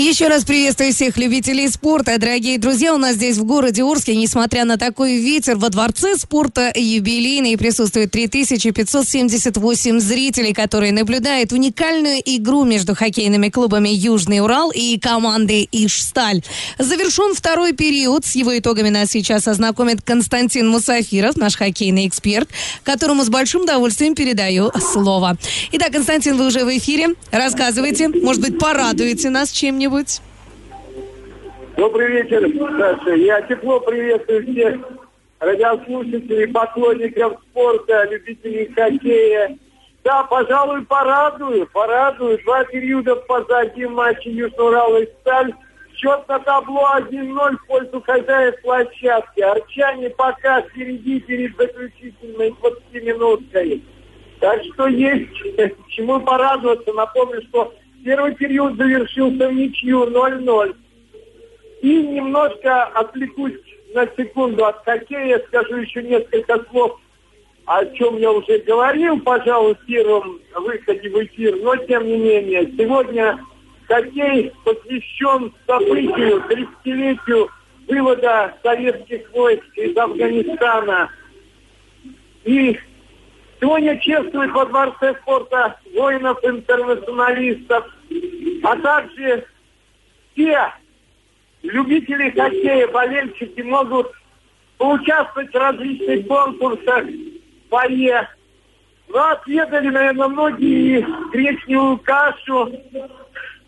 Еще раз приветствую всех любителей спорта. Дорогие друзья, у нас здесь в городе Орске, несмотря на такой ветер, во Дворце спорта юбилейный присутствует 3578 зрителей, которые наблюдают уникальную игру между хоккейными клубами «Южный Урал» и командой «Ишсталь». Завершен второй период. С его итогами нас сейчас ознакомит Константин Мусафиров, наш хоккейный эксперт, которому с большим удовольствием передаю слово. Итак, Константин, вы уже в эфире. Рассказывайте, может быть, порадуете нас чем-нибудь что-нибудь? Добрый вечер, Саша. Я тепло приветствую всех радиослушателей, поклонников спорта, любителей хоккея. Да, пожалуй, порадую, порадую. Два периода позади матча Южного Урала и Сталь. Счет на табло 1-0 в пользу хозяев площадки. Арчане пока впереди перед заключительной 20-минуткой. Так что есть чему порадоваться. Напомню, что Первый период завершился в ничью 0-0. И немножко отвлекусь на секунду от хоккея, скажу еще несколько слов, о чем я уже говорил, пожалуй, в первом выходе в эфир. Но, тем не менее, сегодня хоккей посвящен событию, 30-летию вывода советских войск из Афганистана. И Сегодня чествуют во Дворце спорта воинов-интернационалистов, а также все любители хоккея, болельщики могут поучаствовать в различных конкурсах, бое. Ну, отведали, наверное, многие гречневую кашу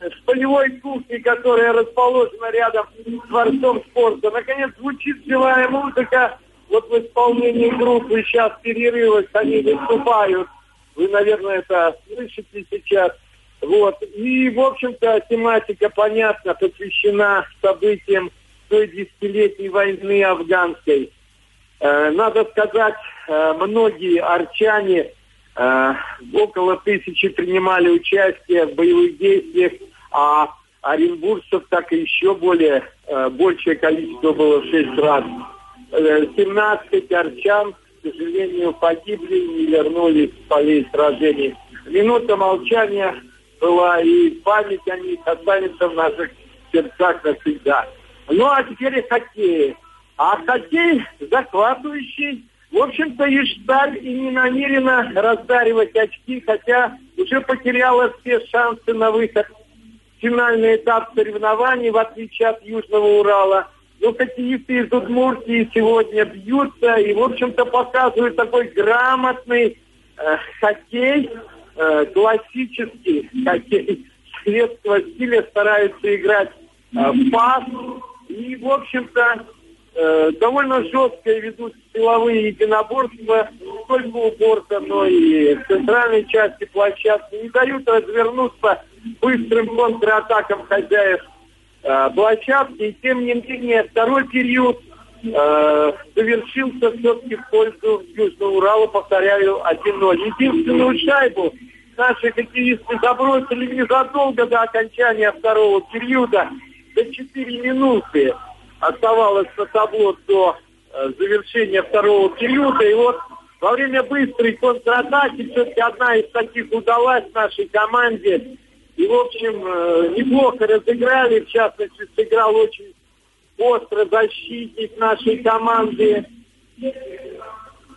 с полевой кухней, которая расположена рядом с Дворцом спорта. Наконец, звучит живая музыка вот в исполнении группы сейчас перерывах они выступают. Вы, наверное, это слышите сейчас. Вот. И, в общем-то, тематика, понятно, посвящена событиям той десятилетней войны афганской. Э, надо сказать, э, многие арчане, э, около тысячи принимали участие в боевых действиях, а оренбуржцев так и еще более, большее количество было в шесть раз. 17 арчан, к сожалению, погибли и вернулись с полей сражений. Минута молчания была, и память о них останется в наших сердцах навсегда. Ну, а теперь хоккей. А хоккей захватывающий. В общем-то, и и не намерена раздаривать очки, хотя уже потеряла все шансы на выход в финальный этап соревнований, в отличие от Южного Урала – ну, хоккеисты из Удмуртии сегодня бьются и, в общем-то, показывают такой грамотный э, хоккей, э, классический хоккей светского стиля, стараются играть э, пас. И, в общем-то, э, довольно жестко ведут силовые единоборства не только у борта, но и в центральной части площадки. Не дают развернуться быстрым контратакам хозяев э, площадки. И тем не менее, второй период э, завершился все-таки в пользу Южного Урала, повторяю, 1-0. Единственную шайбу наши хоккеисты забросили незадолго до окончания второго периода. До 4 минуты оставалось на табло до э, завершения второго периода. И вот во время быстрой контратаки все-таки одна из таких удалась нашей команде. И, в общем, э, неплохо разыграли. В частности, сыграл очень остро защитник нашей команды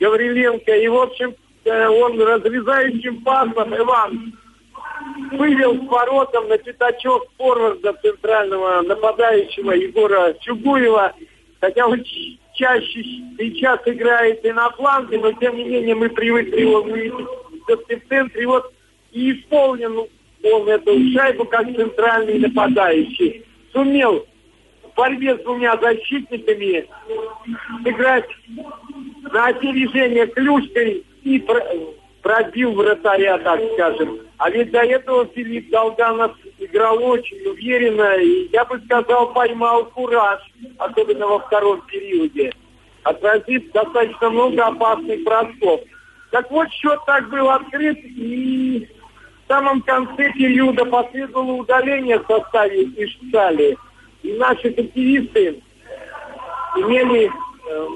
Гавриленко. И, в общем, он разрезающим пасом Иван вывел с воротом на пятачок форварда центрального нападающего Егора Чугуева. Хотя он чаще сейчас играет и на фланге, но тем не менее мы привыкли его все-таки в центре. Вот и исполнен он эту шайбу как центральный нападающий. Сумел в борьбе с двумя защитниками сыграть на опережение клюшкой и пробил вратаря, так скажем. А ведь до этого Филипп Долганов играл очень уверенно и, я бы сказал, поймал кураж, особенно во втором периоде, отразив достаточно много опасных бросков. Так вот, счет так был открыт, и в самом конце периода последовало удаление в составе Ишцали. И наши хоккеисты имели, э,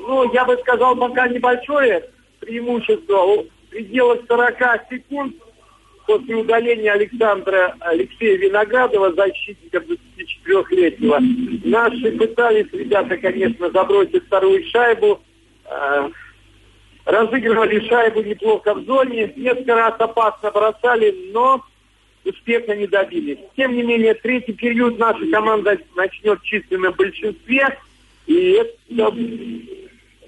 ну, я бы сказал, пока небольшое преимущество, в пределах 40 секунд после удаления Александра Алексея Виноградова, защитника 24-летнего. Наши пытались, ребята, конечно, забросить вторую шайбу, э, разыгрывали шайбу неплохо в зоне, несколько раз опасно бросали, но успеха не добились. Тем не менее, третий период наша команда начнет в численном большинстве, и это,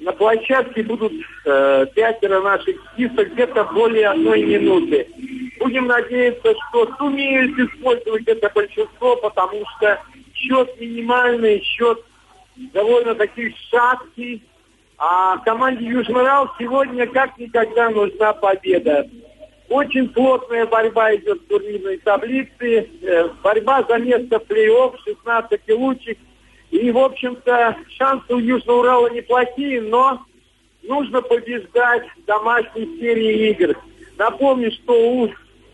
на площадке будут э, пятеро наших список где-то более одной минуты. Будем надеяться, что сумеют использовать это большинство, потому что счет минимальный, счет довольно таки шаткий. А команде Южный Урал сегодня как никогда нужна победа. Очень плотная борьба идет в турнирной таблице. Э, борьба за место в плей-офф, 16 лучших. И, в общем-то, шансы у Южного Урала неплохие, но нужно побеждать в домашней серии игр. Напомню, что у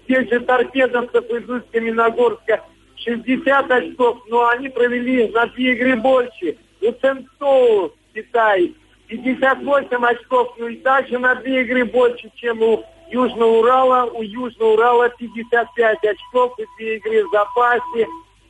тех же торпедовцев из Каменогорска 60 очков, но они провели на две игры больше. У Центоу Китай 58 очков, ну и также на две игры больше, чем у Южного Урала. У Южного Урала 55 очков и две игры в запасе.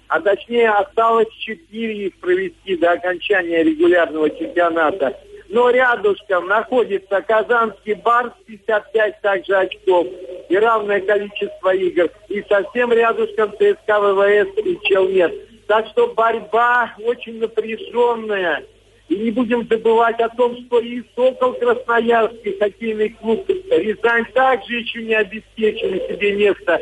А точнее осталось 4 их провести до окончания регулярного чемпионата. Но рядышком находится Казанский Барс 55 также очков и равное количество игр. И совсем рядышком ЦСКА ВВС и Челнет. Так что борьба очень напряженная. И не будем забывать о том, что и Сокол Красноярский хоккейный клуб Рязань также еще не обеспечили себе место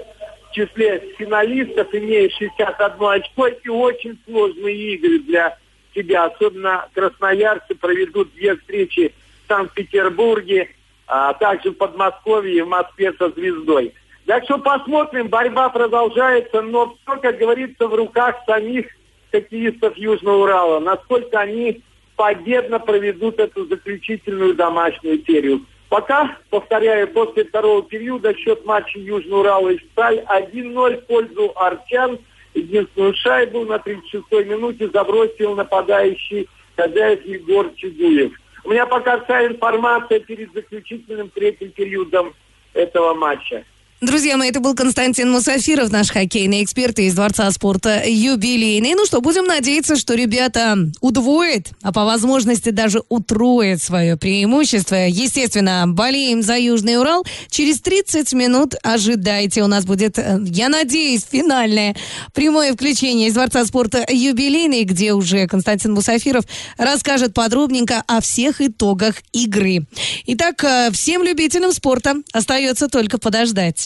в числе финалистов, имея 61 очко, и очень сложные игры для себя. Особенно красноярцы проведут две встречи в Санкт-Петербурге, а также в Подмосковье и в Москве со «Звездой». Так что посмотрим, борьба продолжается, но все, как говорится, в руках самих хоккеистов Южного Урала. Насколько они победно проведут эту заключительную домашнюю серию. Пока, повторяю, после второго периода счет матча Южного Урала и Сталь 1-0 в пользу Арчан. Единственную шайбу на 36-й минуте забросил нападающий хозяев Егор Чугуев. У меня пока вся информация перед заключительным третьим периодом этого матча. Друзья мои, это был Константин Мусафиров, наш хоккейный эксперт из Дворца спорта юбилейный. Ну что, будем надеяться, что ребята удвоят, а по возможности даже утроят свое преимущество. Естественно, болеем за Южный Урал. Через 30 минут ожидайте. У нас будет, э, я надеюсь, финальное прямое включение из Дворца спорта юбилейный, где уже Константин Мусафиров расскажет подробненько о всех итогах игры. Итак, э, всем любителям спорта остается только подождать.